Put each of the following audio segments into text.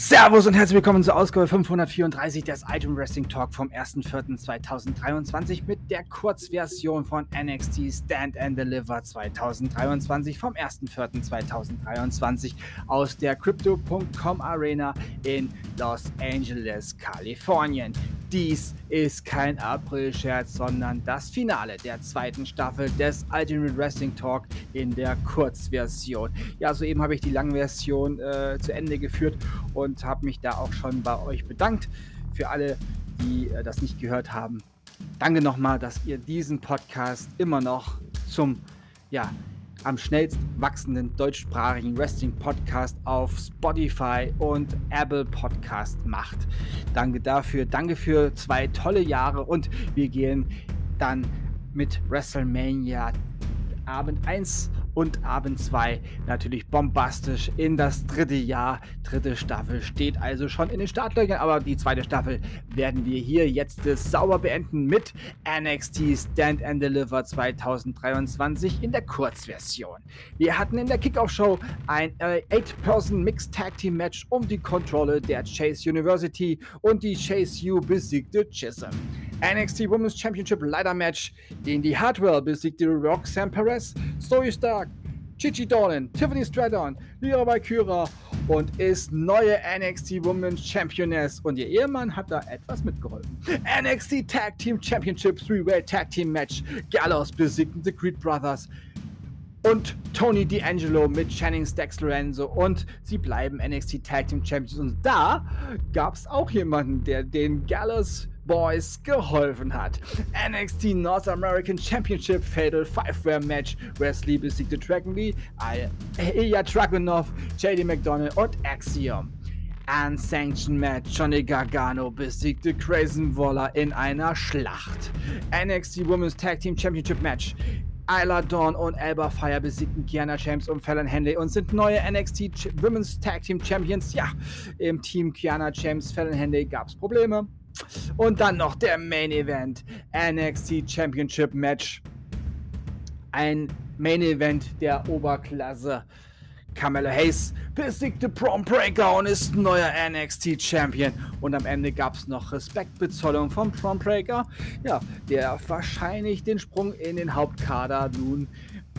Servus und herzlich willkommen zur Ausgabe 534 des Item Wrestling Talk vom 1.4.2023 mit der Kurzversion von NXT Stand and Deliver 2023 vom 1.4.2023 aus der Crypto.com Arena in Los Angeles, Kalifornien. Dies ist kein April-Scherz, sondern das Finale der zweiten Staffel des Ultimate Wrestling Talk in der Kurzversion. Ja, soeben habe ich die Langversion äh, zu Ende geführt und habe mich da auch schon bei euch bedankt. Für alle, die äh, das nicht gehört haben, danke nochmal, dass ihr diesen Podcast immer noch zum ja, am schnellst wachsenden deutschsprachigen Wrestling-Podcast auf Spotify und Apple Podcast macht. Danke dafür, danke für zwei tolle Jahre und wir gehen dann mit WrestleMania Abend 1 und Abend 2 natürlich bombastisch in das dritte Jahr. Dritte Staffel steht also schon in den Startlöchern, aber die zweite Staffel werden wir hier jetzt sauber beenden mit NXT Stand and Deliver 2023 in der Kurzversion. Wir hatten in der Kickoff-Show ein 8-Person äh, um die Kontrolle der Chase University und die Chase U besiegte Chisholm. NXT Women's Championship Leiter Match, in die Hardwell besiegte Roxanne Perez, Zoe Stark, Chichi Dolan, Tiffany Stratton, Lyra Valkyra und ist neue NXT Women's Championess. Und ihr Ehemann hat da etwas mitgeholfen. NXT Tag Team Championship Three-Way Tag Team Match, Gallows besiegten The Creed Brothers und Tony D'Angelo mit Channing Stax Lorenzo und sie bleiben NXT Tag Team Champions. Und da gab es auch jemanden, der den Gallows Boys geholfen hat. NXT North American Championship Fatal Five-Way Match. Wesley besiegte Dragon Lee, Ilya Dragunov, JD McDonald und Axiom. Unsanctioned Match. Johnny Gargano besiegte Grayson Waller in einer Schlacht. NXT Women's Tag Team Championship Match. Isla Dawn und Alba Fire besiegten Kiana James und Fallon Henley und sind neue NXT Women's Tag Team Champions. Ja, im Team Kiana James, Fallon Henley gab es Probleme. Und dann noch der Main Event. NXT Championship Match. Ein Main Event der Oberklasse. Carmelo Hayes besiegte Prom Breaker und ist neuer NXT Champion. Und am Ende gab es noch Respektbezollung von Prom Breaker, ja, der wahrscheinlich den Sprung in den Hauptkader nun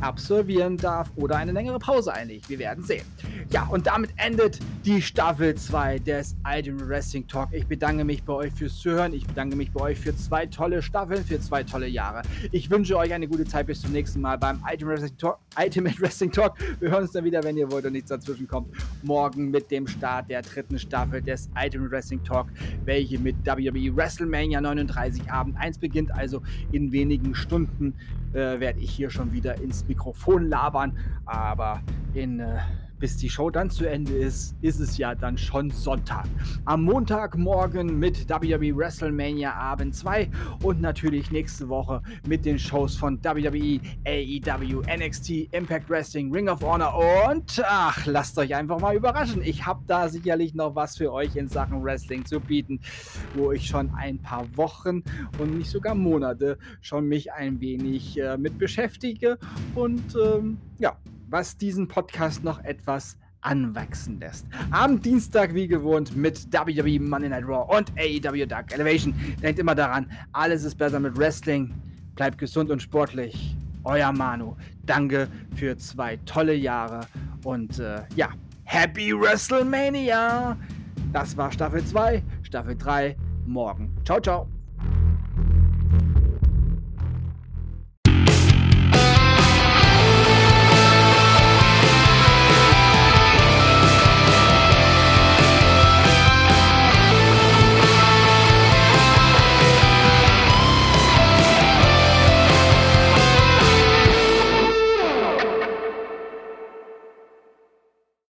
absolvieren darf oder eine längere Pause einlegt. Wir werden sehen. Ja, und damit endet die Staffel 2 des Ultimate Wrestling Talk. Ich bedanke mich bei euch fürs Zuhören. Ich bedanke mich bei euch für zwei tolle Staffeln, für zwei tolle Jahre. Ich wünsche euch eine gute Zeit bis zum nächsten Mal beim Ultimate Wrestling Talk. Ultimate Wrestling Talk. Wir hören uns dann wieder, wenn ihr wollt und nichts dazwischen kommt. Morgen mit dem Start der dritten Staffel des Ultimate Wrestling Talk, welche mit WWE WrestleMania 39 Abend 1 beginnt. Also in wenigen Stunden äh, werde ich hier schon wieder ins Mikrofon labern. Aber in, äh, bis die Show dann zu Ende ist, ist es ja dann schon Sonntag. Am Montagmorgen mit WWE WrestleMania Abend 2 und natürlich nächste Woche mit den Shows von WWE, AEW, NXT, Impact Wrestling, Ring of Honor und ach, lasst euch einfach mal überraschen. Ich habe da sicherlich noch was für euch in Sachen Wrestling zu bieten, wo ich schon ein paar Wochen und nicht sogar Monate schon mich ein wenig äh, mit beschäftige und ähm, ja, was diesen Podcast noch etwas anwachsen lässt. Am Dienstag wie gewohnt mit WWE Monday Night Raw und AEW Dark Elevation. Denkt immer daran, alles ist besser mit Wrestling. Bleibt gesund und sportlich. Euer Manu. Danke für zwei tolle Jahre und äh, ja, Happy WrestleMania! Das war Staffel 2, Staffel 3 morgen. Ciao, ciao.